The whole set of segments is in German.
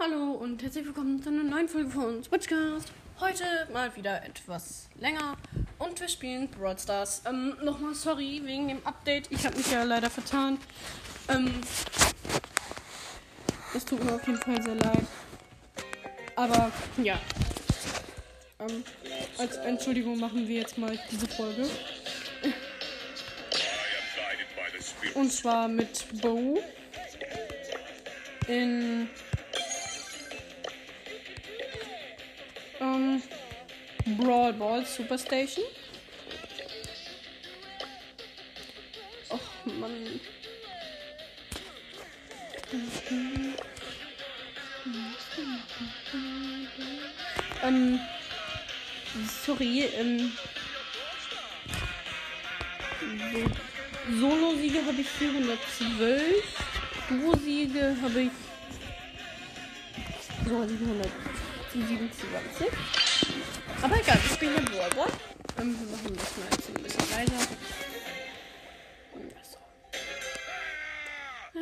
Hallo und herzlich willkommen zu einer neuen Folge von Switchcast. Heute mal wieder etwas länger und wir spielen Brawl Stars. Ähm, nochmal sorry wegen dem Update. Ich habe mich ja leider vertan. Ähm, das tut mir auf jeden Fall sehr leid. Aber ja. Ähm, als Entschuldigung machen wir jetzt mal diese Folge. Und zwar mit Bo in Brawl Ball Superstation. Och Mann. Ähm, sorry, ähm, so, Solo-Siege habe ich 412, Duo-Siege habe ich so 727. Aber egal, ich spiele Brawl Ball. Ähm, wir machen das mal jetzt ein bisschen leiser. Ja.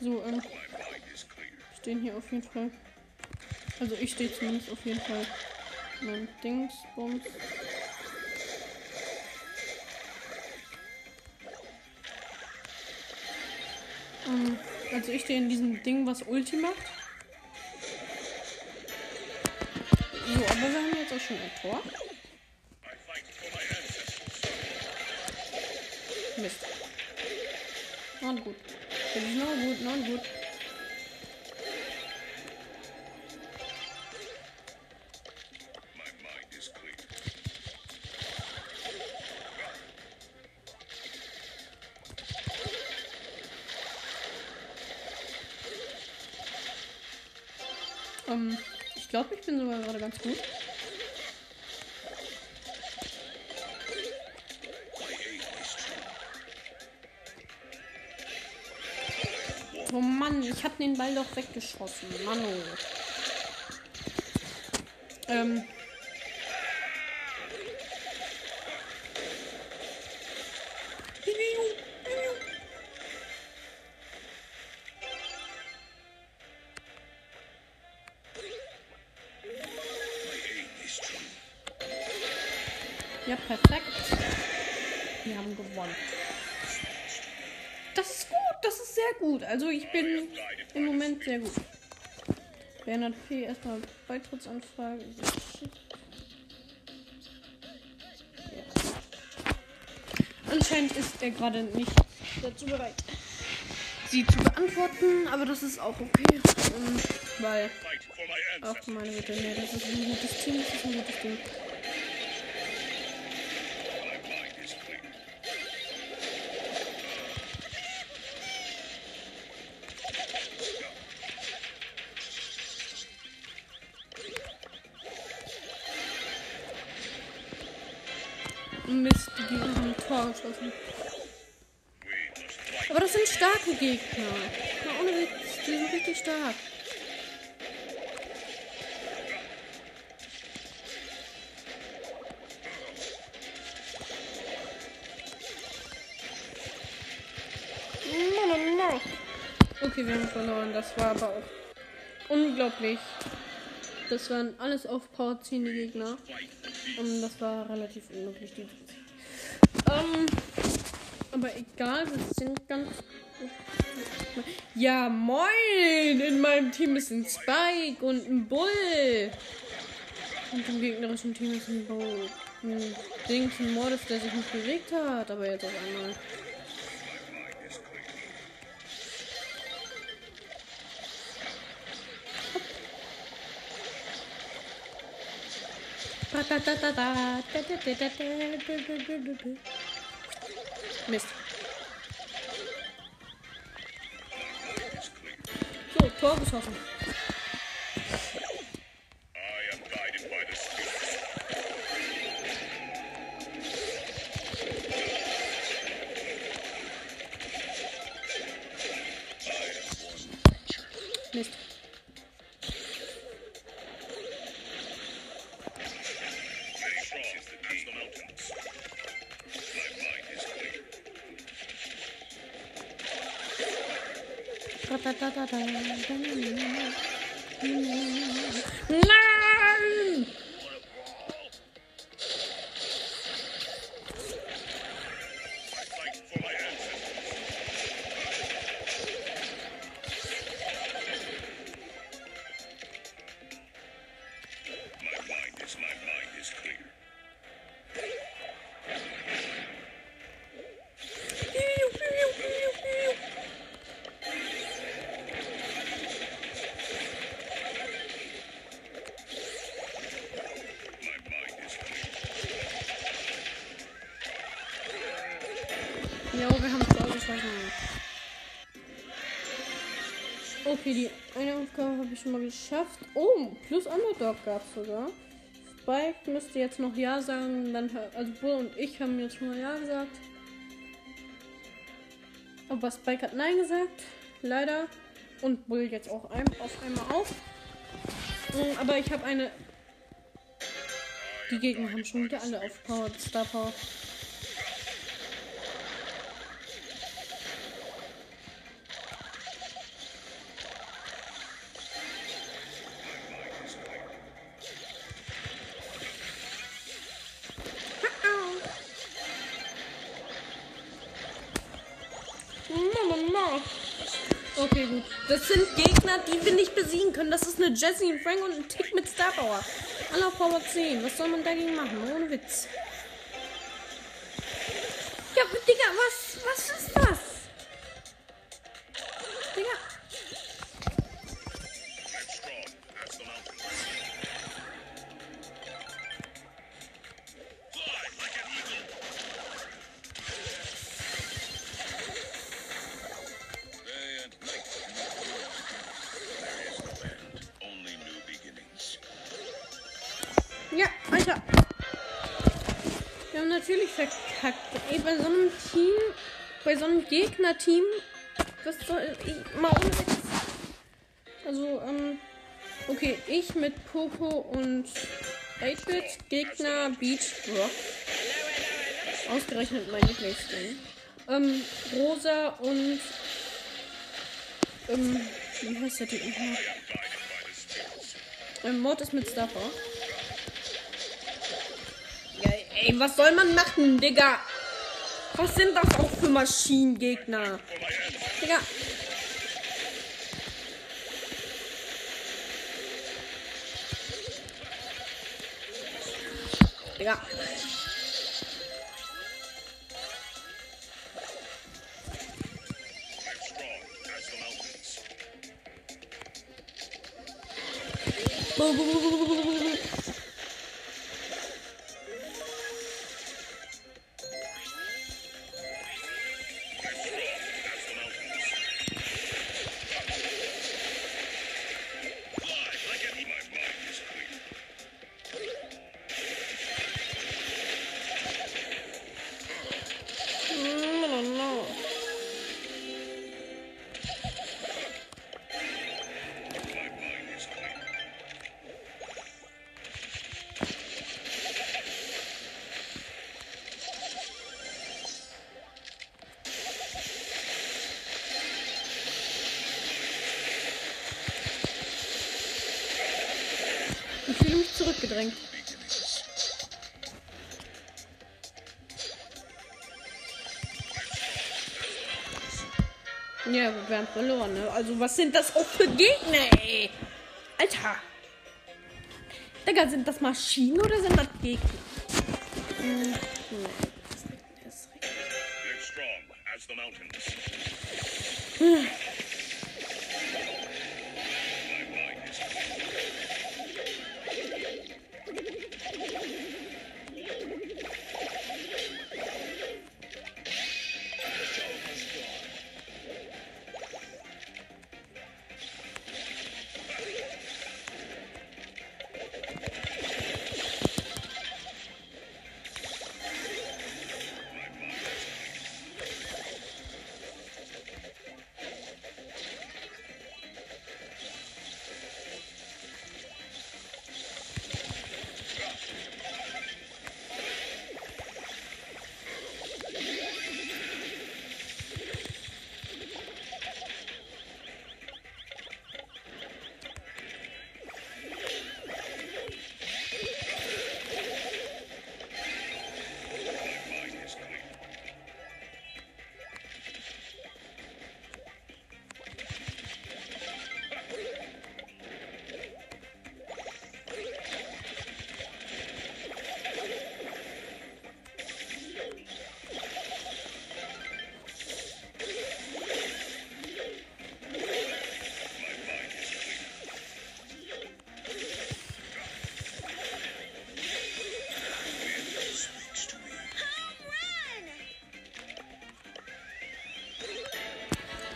So, ähm, stehen hier auf jeden Fall. Also ich stehe zumindest auf jeden Fall mein Dingsbums. Ähm, also ich stehe in diesem Ding, was Ulti macht. So, aber wir haben jetzt auch schon ein Tor. Mist. Na gut. Noch gut, noch gut. Ganz gut. Oh Mann, ich habe den Ball doch weggeschossen. Mann. Ähm. Also ich bin im Moment sehr gut. Bernhard P. erstmal Beitrittsanfrage. Ja. Anscheinend ist er gerade nicht dazu bereit, sie zu beantworten, aber das ist auch okay. Ähm, weil. Ach meine Güte, nee, das ist ein gutes Team, das ist ein gutes Team. Haben ein Tor geschossen. Aber das sind starke Gegner. Na, ohne Witz, die sind richtig stark. Okay, wir haben verloren. Das war aber auch unglaublich. Das waren alles auf Power ziehende Gegner. Und das war relativ unmöglich, die ähm, Aber egal, wir sind ganz. Ja, moin! In meinem Team ist ein Spike und ein Bull. Und im gegnerischen Team ist ein Bo. Ein Dings, ein Mordes, der sich nicht bewegt hat, aber jetzt auf einmal. Mist. So, Tor geschossen. Ich schon mal geschafft. Oh, plus Underdog gab es sogar. Spike müsste jetzt noch Ja sagen. Dann, also Bull und ich haben jetzt mal Ja gesagt. Aber Spike hat Nein gesagt. Leider. Und Bull jetzt auch ein, auf einmal auf. Mm, Aber ich habe eine. Die Gegner haben schon wieder alle auf Power, Star Power. Eine Jessie, ein Frank und ein Tick mit Star Power. Alle auf Power 10. Was soll man dagegen machen? Ohne Witz. Ja, Digga, was Gegnerteam, was soll ich mal ohne. Also, ähm, okay, ich mit Poco und 8-Bit, Gegner Beach Rock. Ausgerechnet mein Lieblingsding. Ähm, Rosa und, ähm, wie heißt der Typ nochmal? Ähm, Mord ist mit Stuffer. Ja, ey, was soll man machen, Digga? Was sind das auch für Maschinengegner? Digga. Digga. Headstrong as the mountains. Headstrong Ja, wir haben verloren, ne? Also, was sind das auch für Gegner, ey? Alter. Digga, sind das Maschinen oder sind das Gegner? Hm, nee. Das ist richtig. Headstrong as the mountains.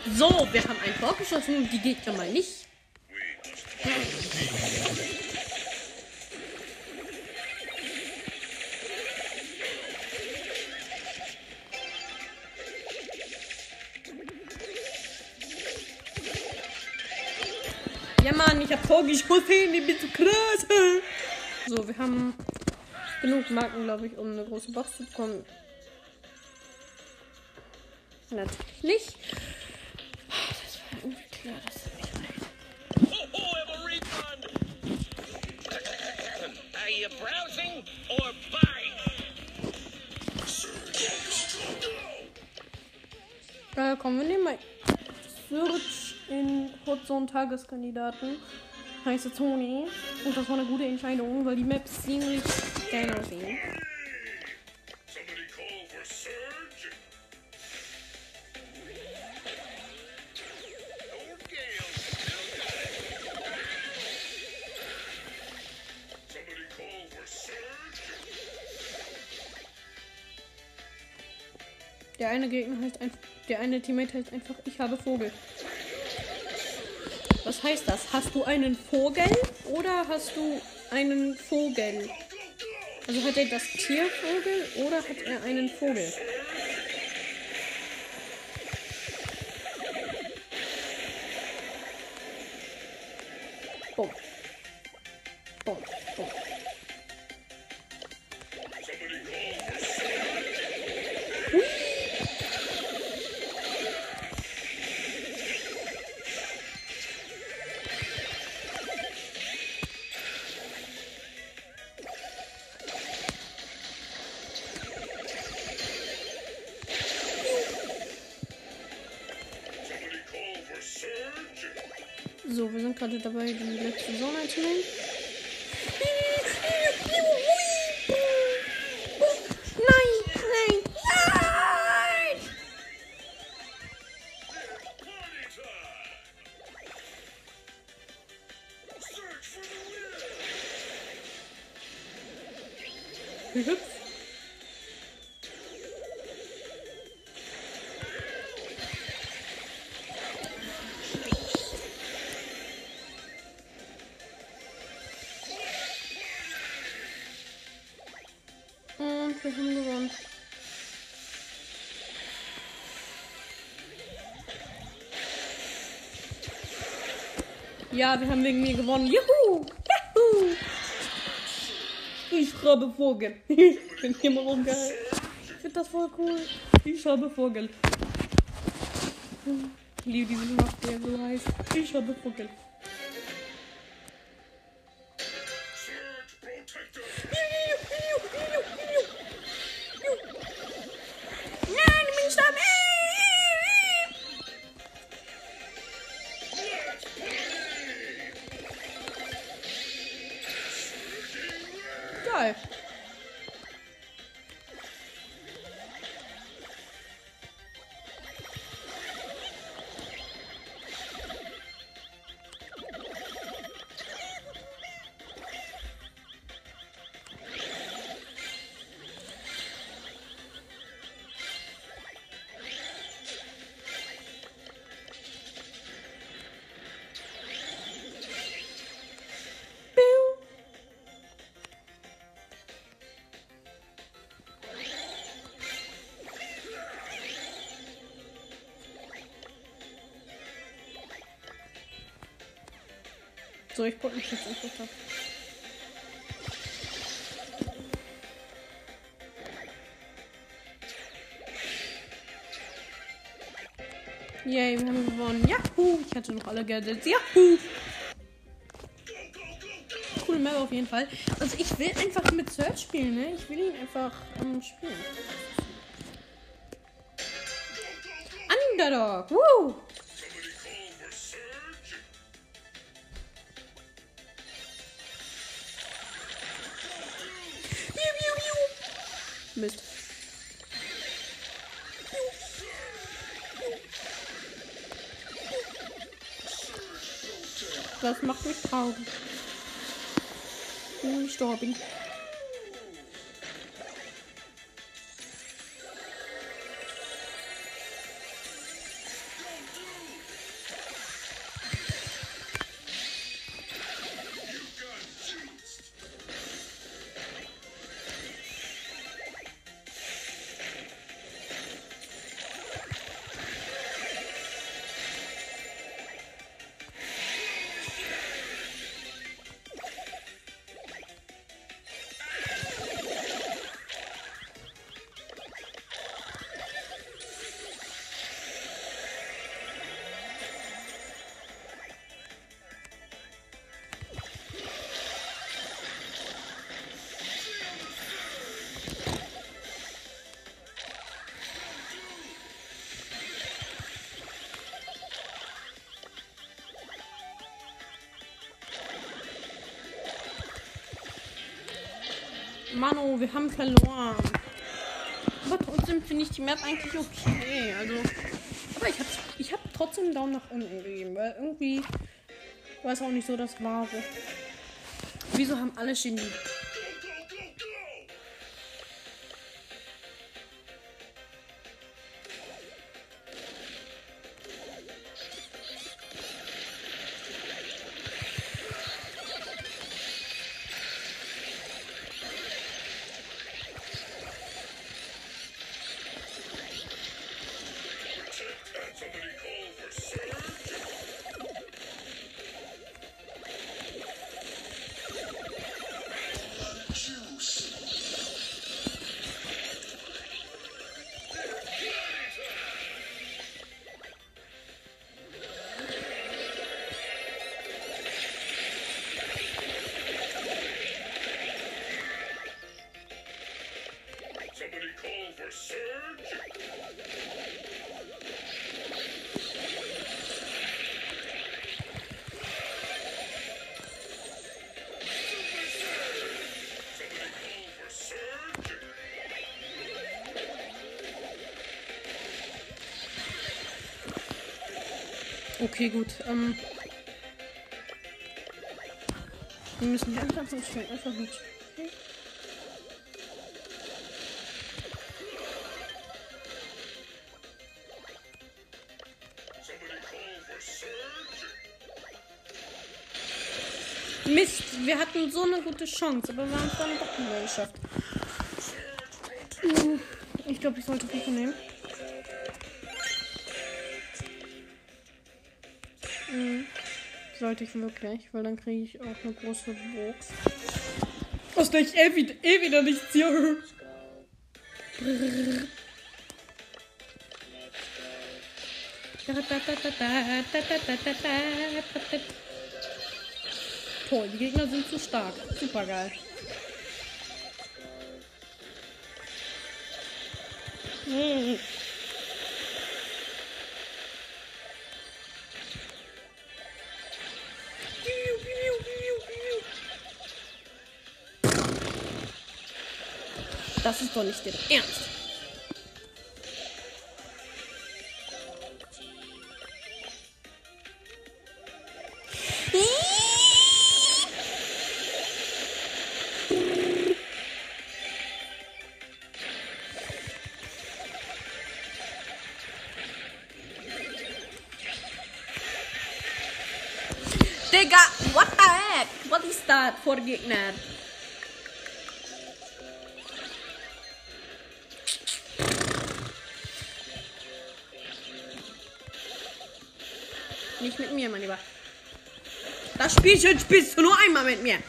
So, wir haben ein Tor geschossen und die Gegner mal nicht. Ja, Mann, ich hab Tor geschossen, ich bin so krass. So, wir haben genug Marken, glaube ich, um eine große Box zu bekommen. Natürlich nicht. Das war irgendwie klar, dass mich reicht. Have a refund! Are you browsing or buying? Äh, komm, wir nehmen mal Search in Hotzone Tageskandidaten. Heißt Toni. Und das war eine gute Entscheidung, weil die Maps ziemlich geil aussehen. Eine Gegner heißt einfach. Der eine Teammate heißt einfach, ich habe Vogel. Was heißt das? Hast du einen Vogel oder hast du einen Vogel? Also hat er das Tier Vogel oder hat er einen Vogel? Und wir haben gewonnen. Ja, wir haben wegen mir gewonnen. Juhu! Ich schreibe Vogel. Ich bin immer so geil. Ich finde das voll cool. Ich schreibe Vogel. Ich liebe diesen Map, der so heißt. Ich schreibe Vogel. So, ich guck mich jetzt einfach ab. Yay, wir haben gewonnen. Yahoo! Ich hatte noch alle Gadgets. Yahoo! Coole Map auf jeden Fall. Also ich will einfach mit Search spielen, ne? Ich will ihn einfach ähm, spielen. Underdog! Woo! Macht mich traurig. Ich wir haben verloren. Aber trotzdem finde ich die Map eigentlich okay. Also, aber ich habe ich hab trotzdem einen Daumen nach unten gegeben, weil irgendwie war es auch nicht so das Wahre. Wieso haben alle Genie? Okay, gut. Ähm, wir müssen spiele einfach. Somebody call for Surge. Mist, wir hatten so eine gute Chance, aber wir haben es dann doch nicht geschafft. Ich glaube, ich sollte Rico nehmen. Sollte ich wirklich, weil dann kriege ich auch eine große Box. Aus der ich eh wieder, eh wieder nichts hier. Toll, die Gegner sind zu stark. Super geil. Hm. Ist doch nicht der Ernst. Digga, what the heck? What is that for Gegner? Spielchen spielst du nur einmal mit mir.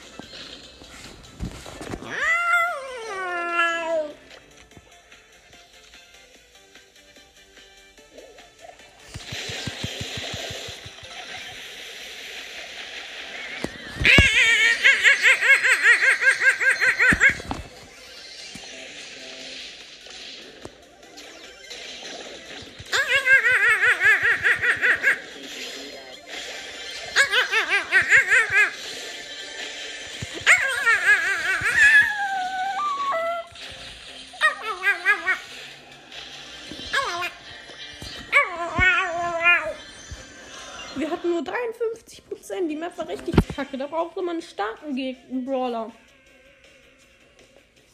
Kacke. Da brauchte man einen starken Gegner, Brawler.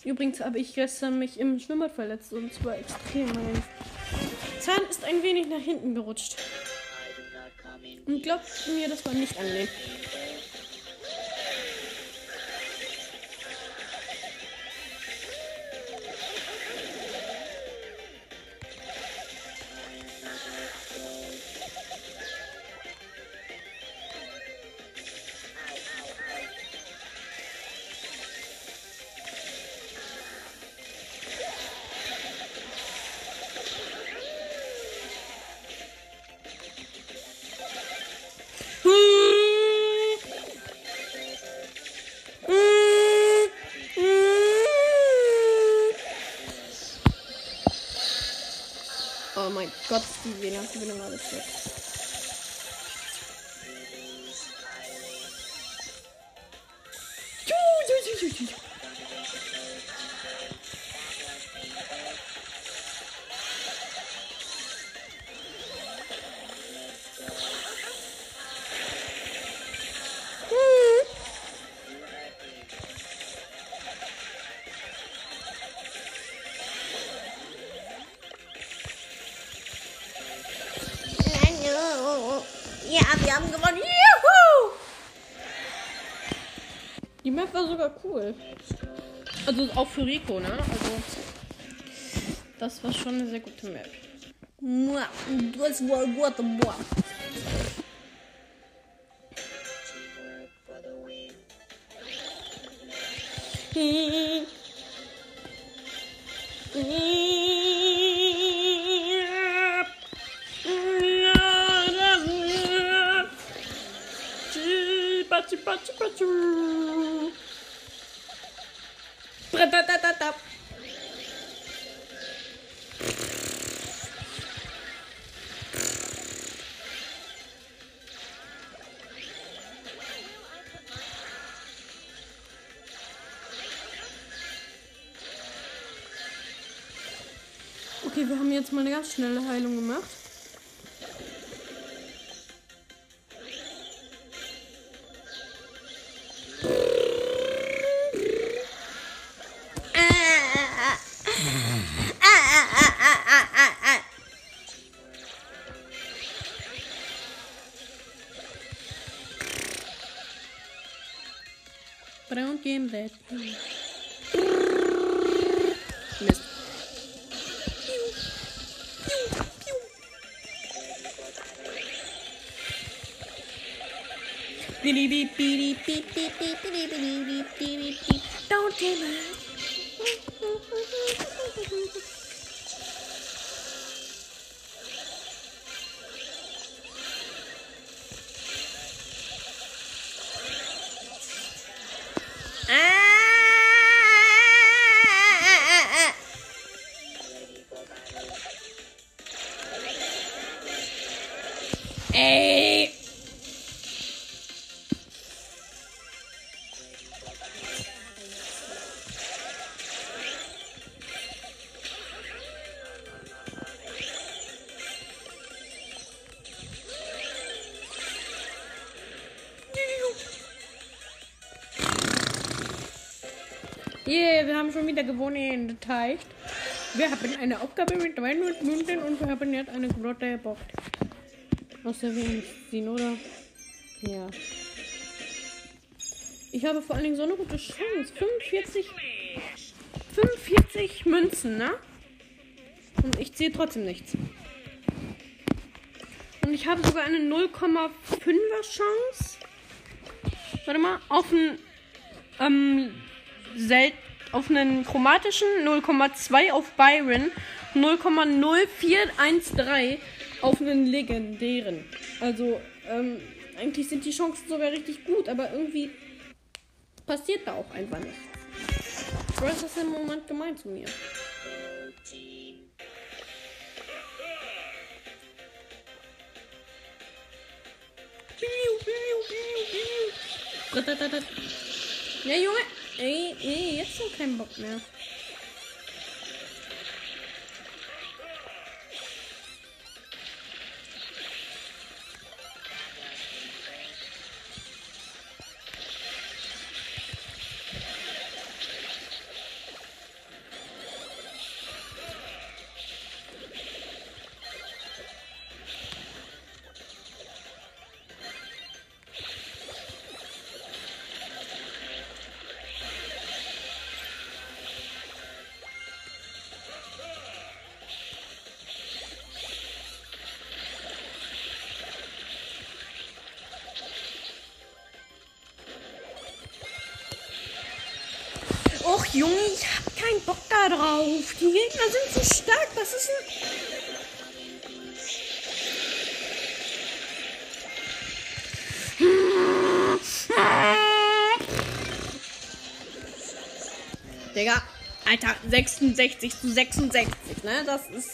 Übrigens habe ich gestern mich im Schwimmbad verletzt und zwar extrem. Mein Zahn ist ein wenig nach hinten gerutscht. Und glaubt mir, das war nicht angenehm. Map war sogar cool. Also auch für Rico, ne? Also das war schon eine sehr gute Map. Das war gut, mua. Pachu, pachu, pachu. Okay, wir haben jetzt mal eine ganz schnelle Heilung gemacht. Bad. Mist. Don't give Ey! Yeah, wir haben schon wieder gewonnen. Das heißt, wir haben eine Aufgabe mit 300 Münzen und wir haben jetzt eine Grotte gebaut. Aus der wir ziehen, oder? Ja. Ich habe vor allen Dingen so eine gute Chance. 45, 45 Münzen, ne? Und ich ziehe trotzdem nichts. Und ich habe sogar eine 0,5er Chance. Warte mal, auf einen ähm, auf einen chromatischen 0,2 auf Byron, 0,0413 auf einen legendären. Also, ähm, eigentlich sind die Chancen sogar richtig gut, aber irgendwie passiert da auch einfach nichts. Was ist im Moment gemeint zu mir? Ja, Junge. Ey, ey, jetzt schon keinen Bock mehr. Digga, Alter, 66 zu 66, ne? Das ist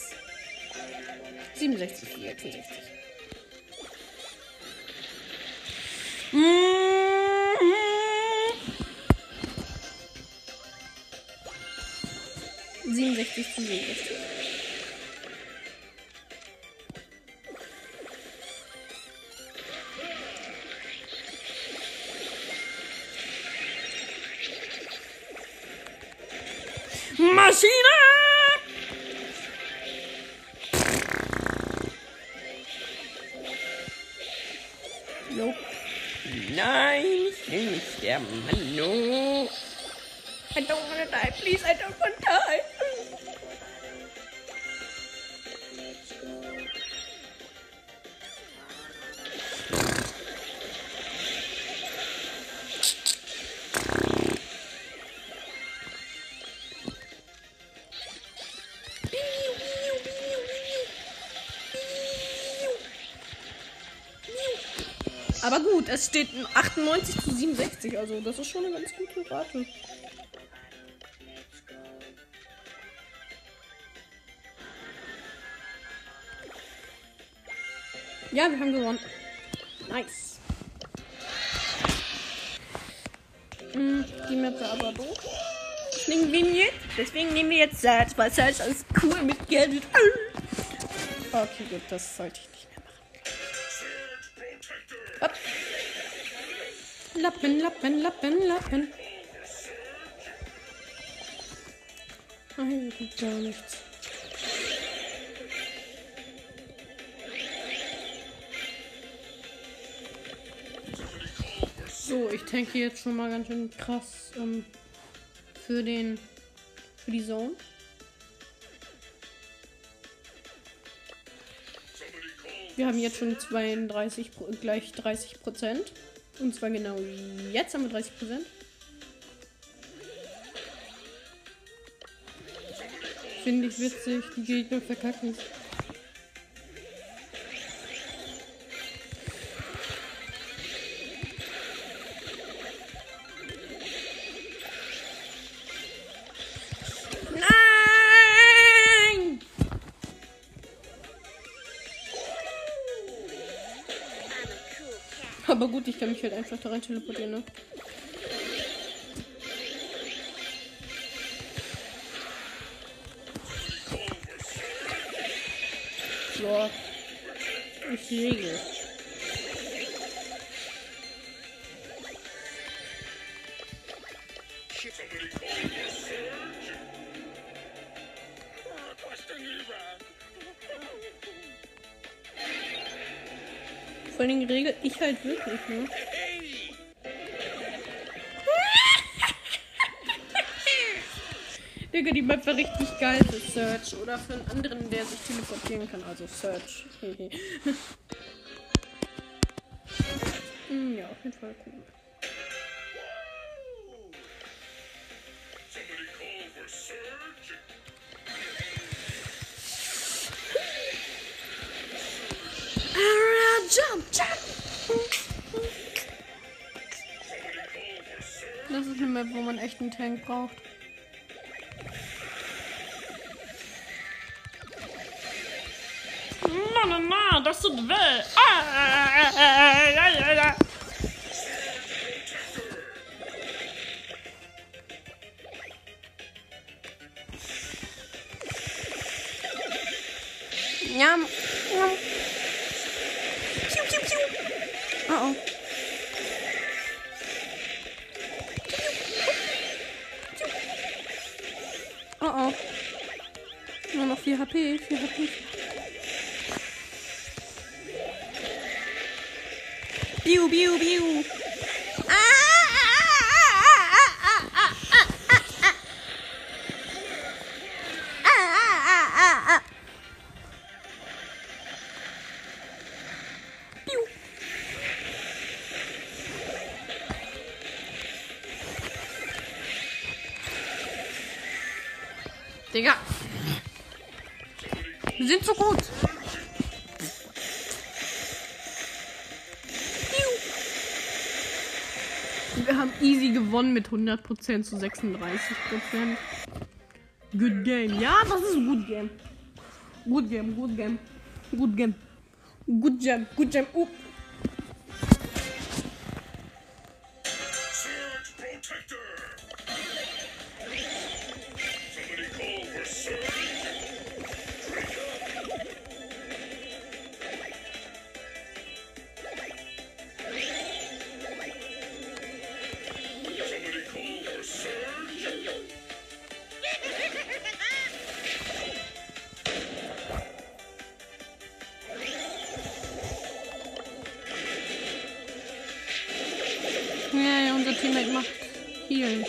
67 zu 66. Siebenundsechzig zu 67. Please, I don't wanna die. Aber gut, es steht 98 zu 67, also das ist schon eine ganz gute Rate. Ja, wir haben gewonnen. Nice. Hm, die Map war aber doof. Deswegen nehmen wir, deswegen nehmen wir jetzt Search, weil Search ist cool mit Geld. Okay, gut, das sollte ich nicht mehr machen. Hopp. Lappen, Lappen, Lappen, Lappen. Geht gar nichts. So, ich tanke jetzt schon mal ganz schön krass ähm, für den für die Zone. Wir haben jetzt schon 32, Pro- gleich 30 Prozent. Und zwar genau jetzt haben wir 30 Prozent. Finde ich witzig, die Gegner verkacken. Aber gut, ich kann mich halt einfach da rein teleportieren, ne? So. Ich regel. Vor allen Dingen regel ich halt wirklich, ne? Digga, die Map war richtig geil für Search oder für einen anderen, der sich teleportieren kann. Also Search. Hm, ja, auf jeden Fall cool. Ist eine Map, wo man echt einen Tank braucht. Na, na, na, das tut weh. Ah, ah, ah, ja, biu biu biu。Sind so gut. Wir haben easy gewonnen mit 100% zu 36%. Good game. Ja, das ist good game. Good game, good game. Good game. Good jam, good jam. Oh. Unser Teammate macht Heal.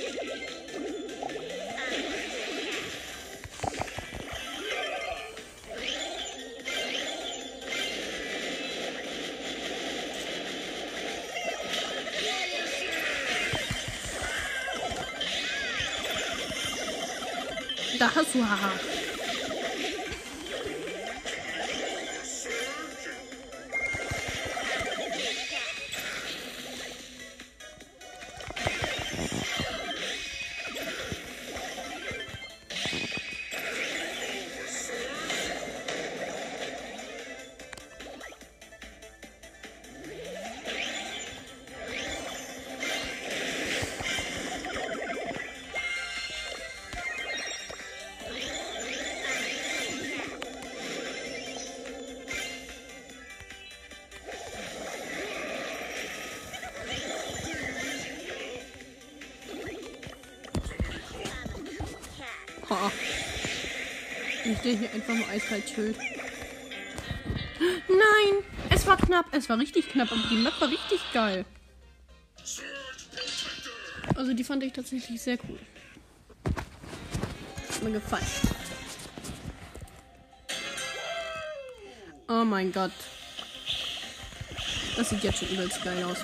Da hast du haha. Einfach nur eiskalt chill. Nein! Es war knapp. Es war richtig knapp, aber die Map war richtig geil. Also die fand ich tatsächlich sehr cool. Hat mir gefallen. Oh mein Gott. Das sieht jetzt schon übelst geil aus.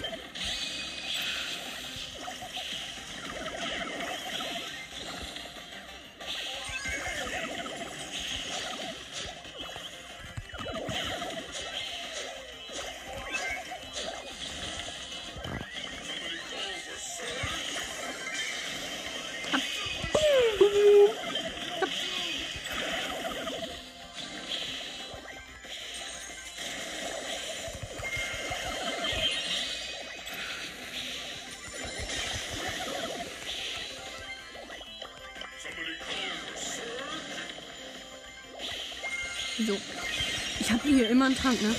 Hier immer einen Tank, ne?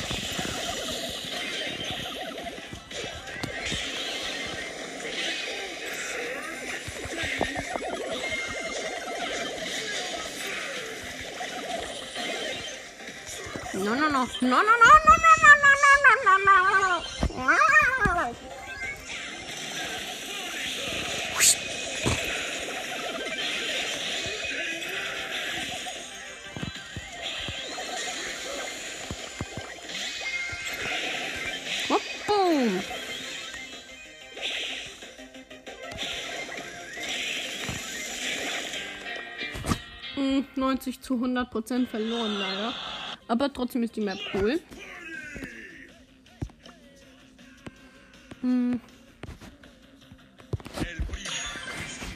No, no, no, no, no, no, 90 zu 100 Prozent verloren leider. Aber trotzdem ist die Map cool. Hm.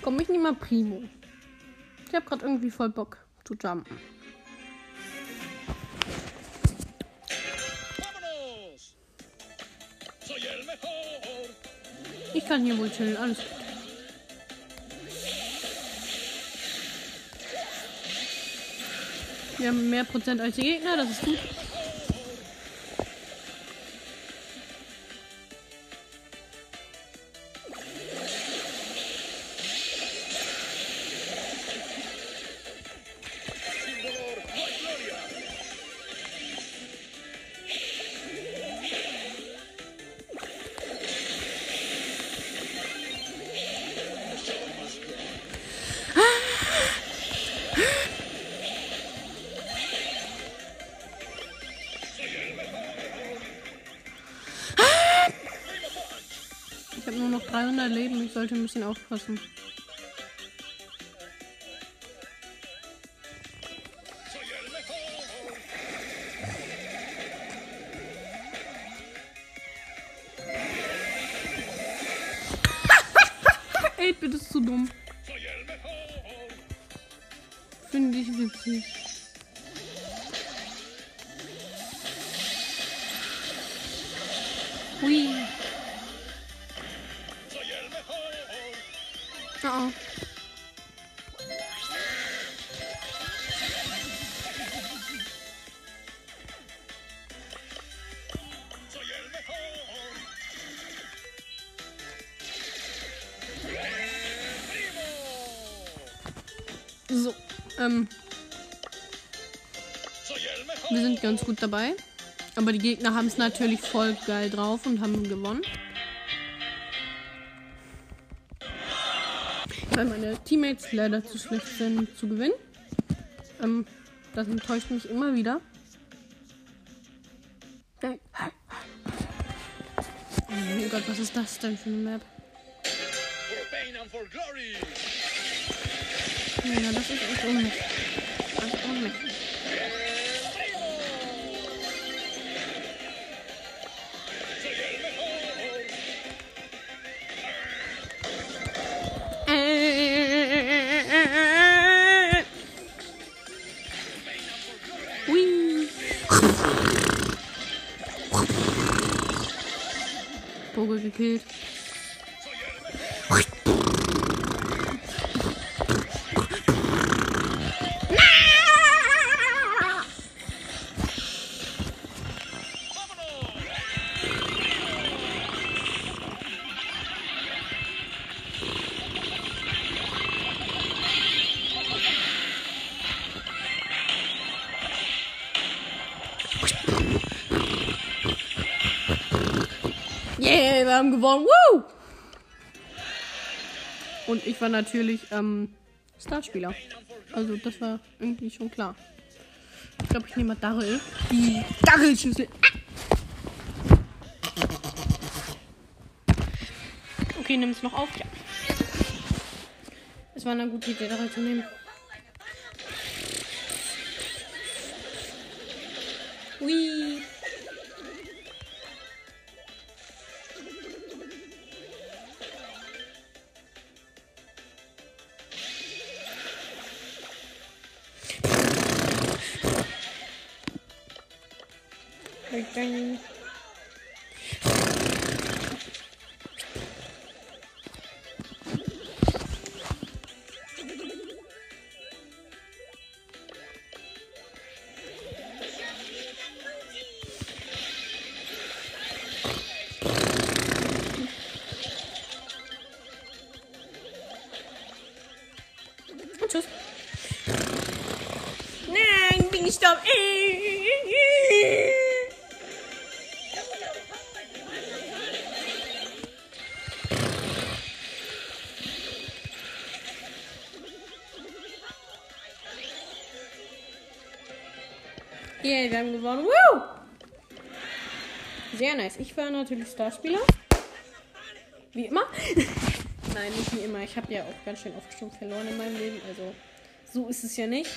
Komm, ich nehme mal Primo. Ich habe gerade irgendwie voll Bock zu jumpen. Ich kann hier wohl chillen, alles gut. Wir haben mehr Prozent als die Gegner, das ist gut. 300 Leben, ich sollte ein bisschen aufpassen. Ganz gut dabei. Aber die Gegner haben es natürlich voll geil drauf und haben gewonnen. weil meine Teammates leider zu schlecht sind zu gewinnen. Ähm, das enttäuscht mich immer wieder. Oh mein Gott, was ist das denn für eine Map? Ja, das ist echt unmächtig. Das ist unmächtig. Vogel gewonnen. Woo! Und ich war natürlich ähm, Startspieler. Also das war irgendwie schon klar. Ich glaube, ich nehme mal Darrell. Die Darrell-Schüssel. Okay, nimm es noch auf. Ja. Es war eine gute Idee, Darrell zu nehmen. Haben gewonnen. Woo! Sehr nice. Ich war natürlich Starspieler. Wie immer. Nein, nicht wie immer. Ich habe ja auch ganz schön oft schon verloren in meinem Leben. Also, so ist es ja nicht.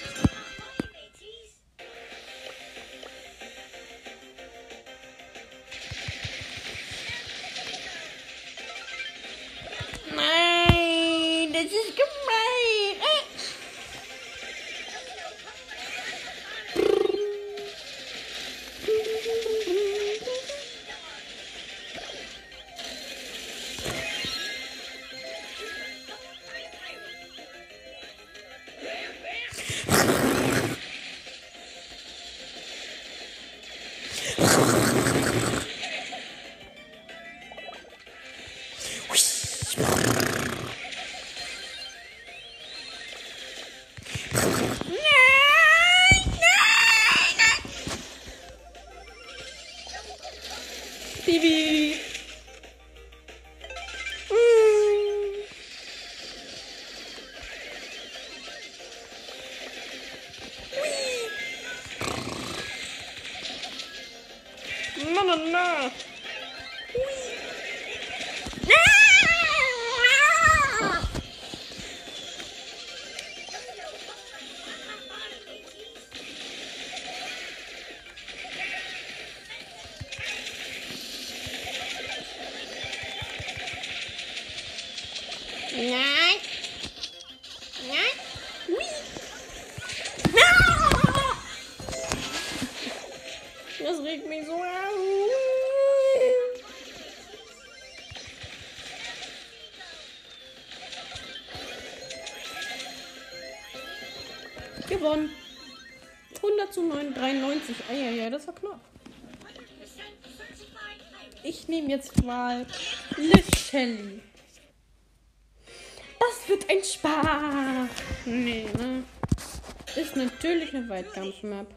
93. Eieiei, das war knapp. Ich nehme jetzt mal Liv Shelly. Das wird ein Spaß. Nee, ne? Ist natürlich eine Weitkampfmap.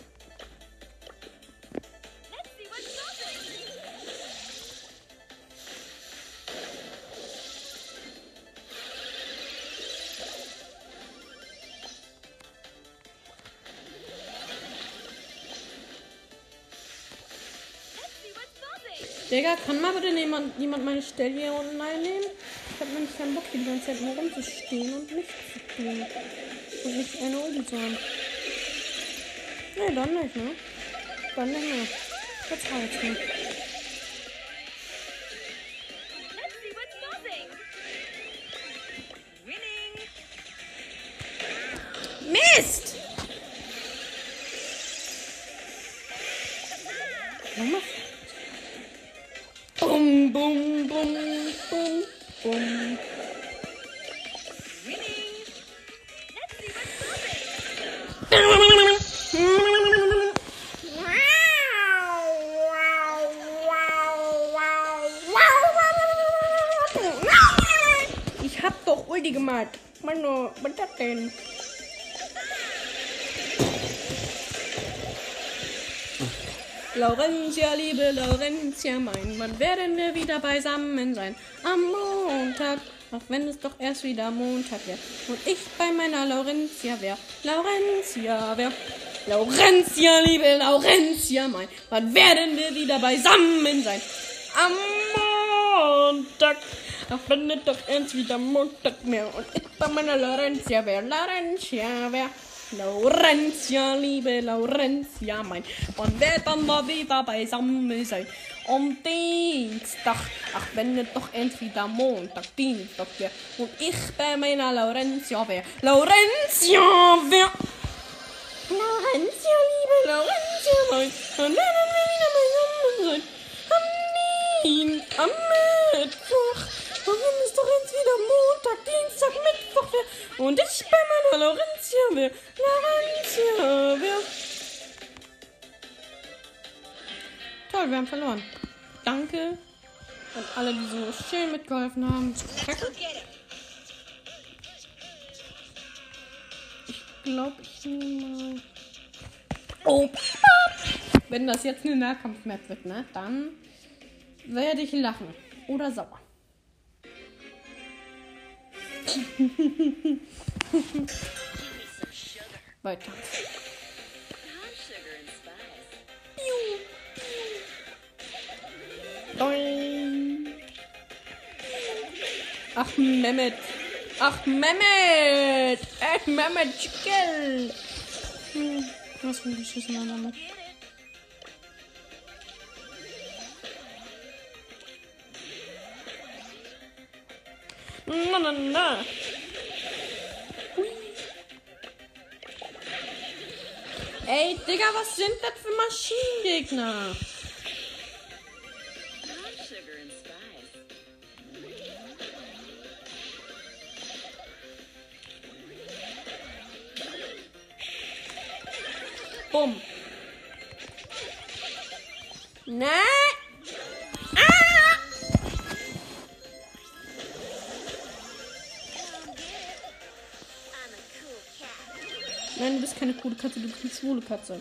Digga, kann mal bitte jemand, jemand meine Stelle hier unten einnehmen? Ich hab nämlich keinen Bock, die ganze Zeit nur rumzustehen und nichts zu tun. Und nicht eine Ulti zu haben. Nee, dann nicht, ne? Dann nicht mehr. Jetzt reicht's mir. Laurentia, liebe Laurentia, mein, wann werden wir wieder beisammen sein? Am Montag, auch wenn es doch erst wieder Montag wäre. Und ich bei meiner Laurentia wär. Laurentia wär. Laurentia, liebe Laurentia, mein, wann werden wir wieder beisammen sein? Am Montag, auch wenn es doch erst wieder Montag wäre. Und ich bei meiner Laurentia wär. Laurentia wär. Laurentia, liebe Laurentia, mein, wann werden wir wieder beisammen sein? Am Dienstag, ach wenn es doch entweder Montag, Dienstag wär und ich bei meiner Laurentia wär. Laurentia wär. Laurentia, liebe Laurentia, mein, wann werden wir wieder beisammen sein? Am Dienstag, am Mittwoch, wenn es doch jetzt wieder Montag, Dienstag, Mittwoch wär und ich bei meiner Laurentia wär. Laurentia wär. Toll, wir haben verloren. Danke an alle, die so schön mitgeholfen haben. Ich glaube, ich nehme mal. Oh, Papa! Wenn das jetzt eine Nahkampfmap wird, ne? Dann werde ich lachen. Oder sauer. Weiter. Ach, Mehmet. Ach, Mehmet. Ach, Mehmet, Chicken. Hm, was für ein beschissener Name. Na, na, na. Ey, Digga, was sind das für Maschinengegner? Katze, du bist eine schwule Katze.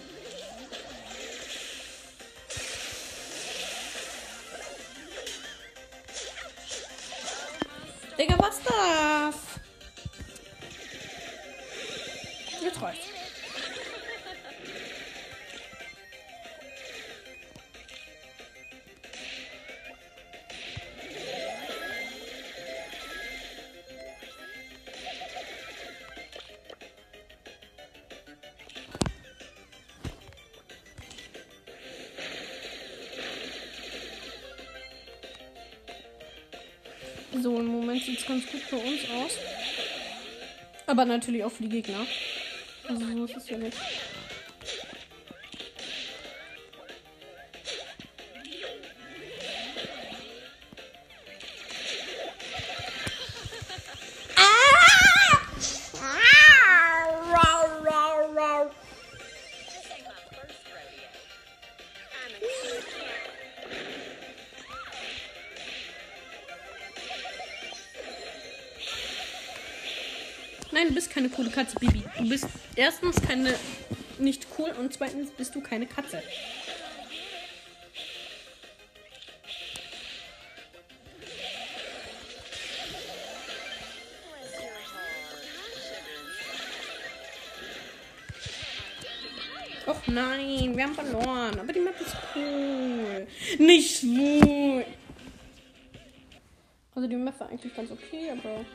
Ganz gut für uns aus. Aber natürlich auch für die Gegner. Also so ist es ja nicht. Katze, Bibi. Du bist erstens keine nicht cool und zweitens bist du keine Katze. Och nein, wir haben verloren. Aber die Map ist cool. Nicht so. Also die Map war eigentlich ganz okay, aber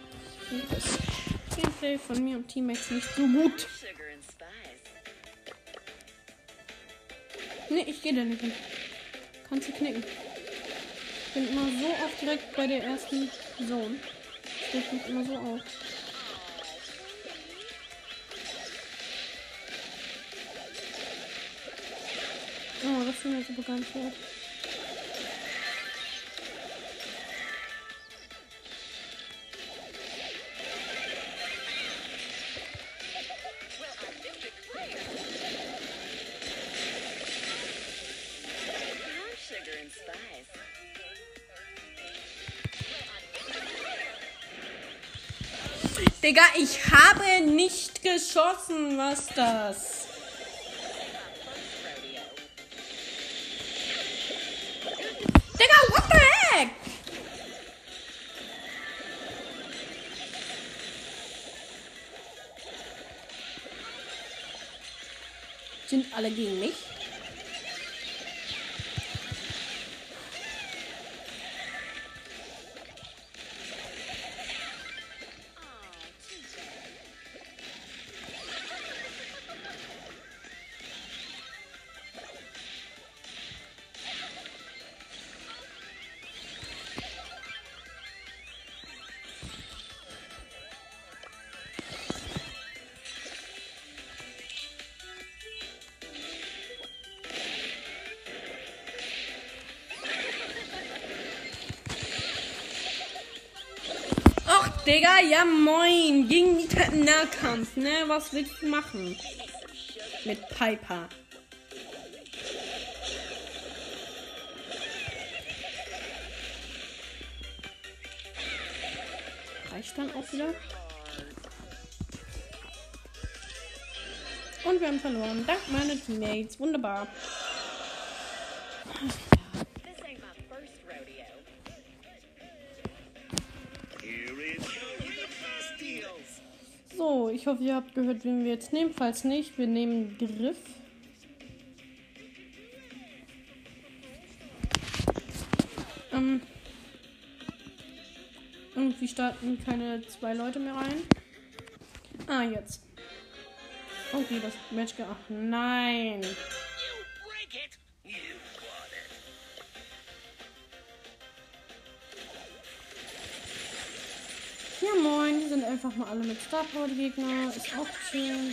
ich Gameplay von mir und Teammates nicht so gut. Nee, ich gehe da nicht hin. Kannst du knicken. Ich bin immer so oft direkt bei der ersten Zone. Ich reg immer so auf. Oh, das sind jetzt aber gar nicht. Digga, ich habe nicht geschossen. Was das? Digga, what the heck? Sind alle gegen mich? Digga, ja moin. Gegen die Nahkampf, ne? Was willst du machen? Mit Piper. Reicht dann auch wieder? Und wir haben verloren. Dank meiner Teammates. Wunderbar. Hoffe, ihr habt gehört, wen wir jetzt nehmen. Falls nicht, wir nehmen Griff. Ähm, irgendwie starten keine zwei Leute mehr rein. Ah, jetzt. Okay, das Match Ach nein. Einfach mal alle mit Star Power Gegner. Ist auch schön.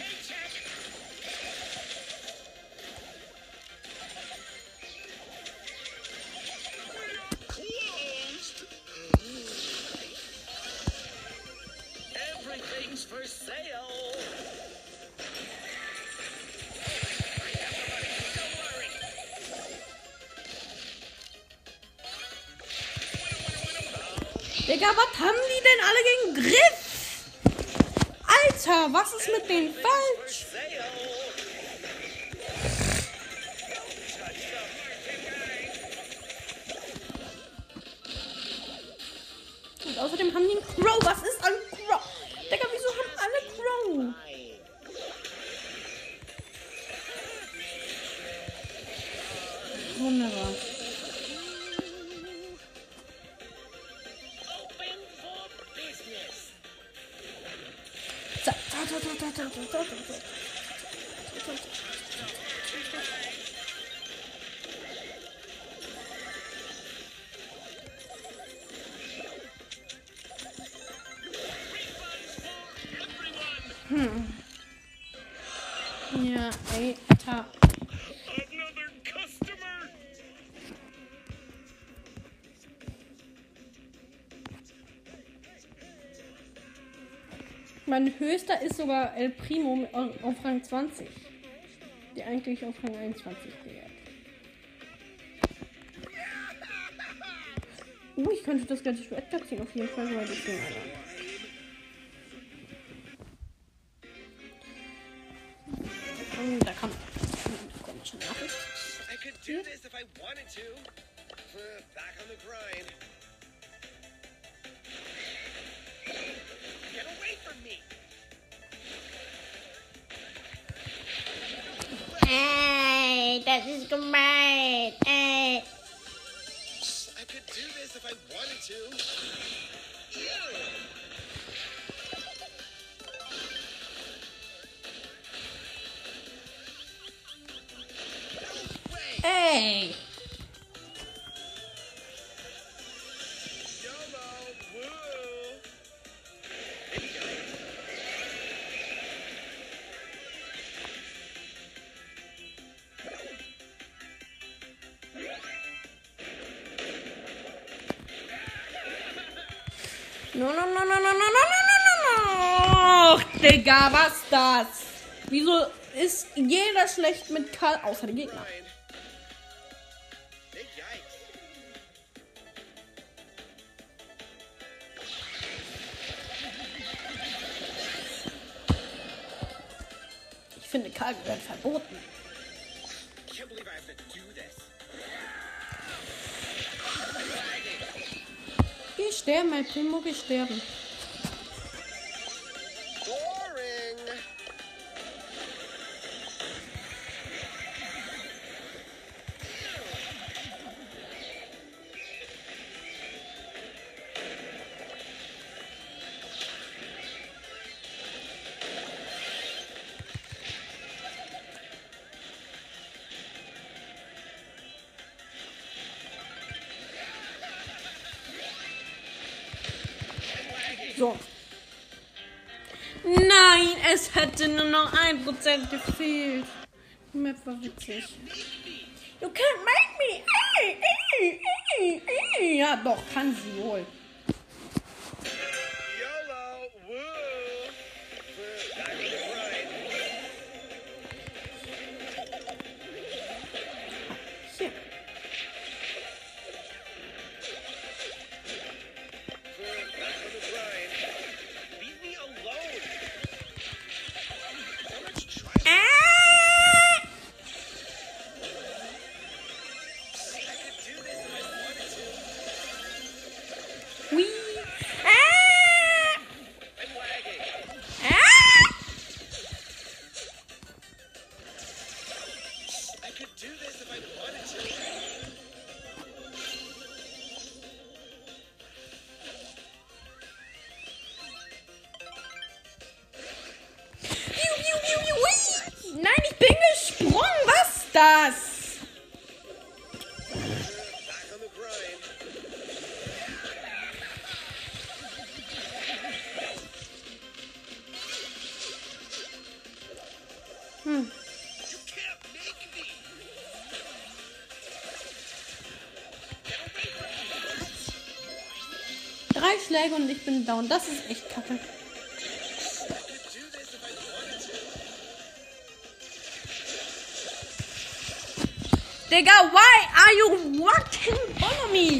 Denen falsch? Und außerdem haben die einen Crow. Was ist an Mein höchster ist sogar El Primo auf Rang 20. Die eigentlich auf Rang 21 wäre. Uh, ich könnte das ganze Edgar ziehen, auf jeden Fall, weil ich bin einer. No, no, no, no, no, no, no, no, no, no. Och, Digga, was das? Wieso ist jeder schlecht mit Karl außer der Gegner? Ich finde, Karl gehört verboten. sterben, ein Primo gestorben. Noch ein Prozent gefehlt. Die Map war witzig. You can't make me. Ey, ey, ey. Ja, doch, kann sie wohl. Schläge und ich bin down. Das ist echt kacke. Digga, why are you walking follow me?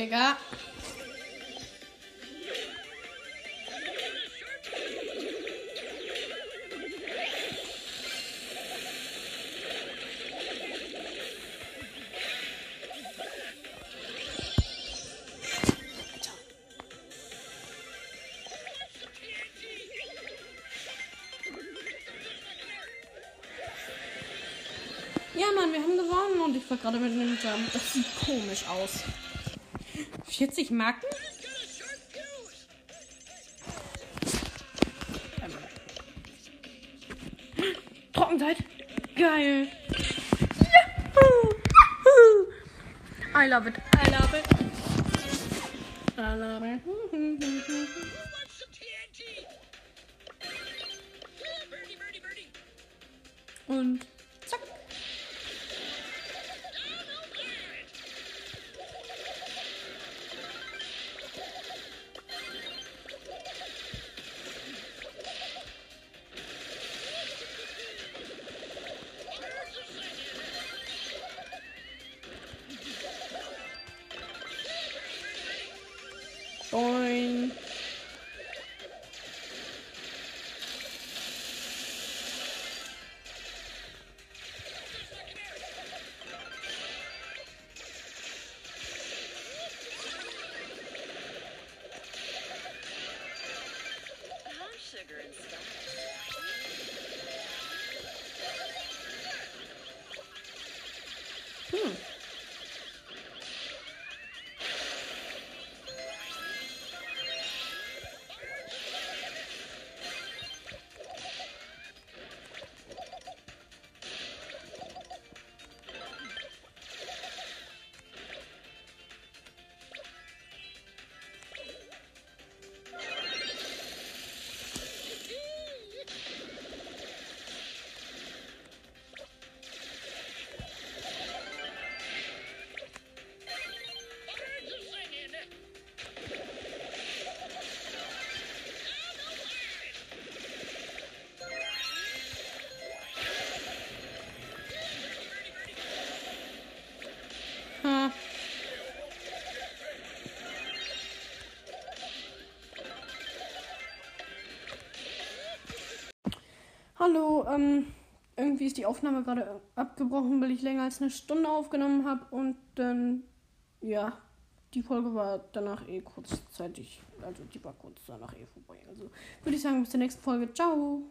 Digga. Ja, Mann, wir haben gewonnen und ich war gerade mit dem Jump. Das sieht komisch aus. 40 Marken? Trockenzeit. Geil. Juhu. I love it. Hallo, ähm, irgendwie ist die Aufnahme gerade abgebrochen, weil ich länger als eine Stunde aufgenommen habe und dann, ja, die Folge war danach eh kurzzeitig, also die war kurz danach eh vorbei. Also würde ich sagen, bis zur nächsten Folge. Ciao!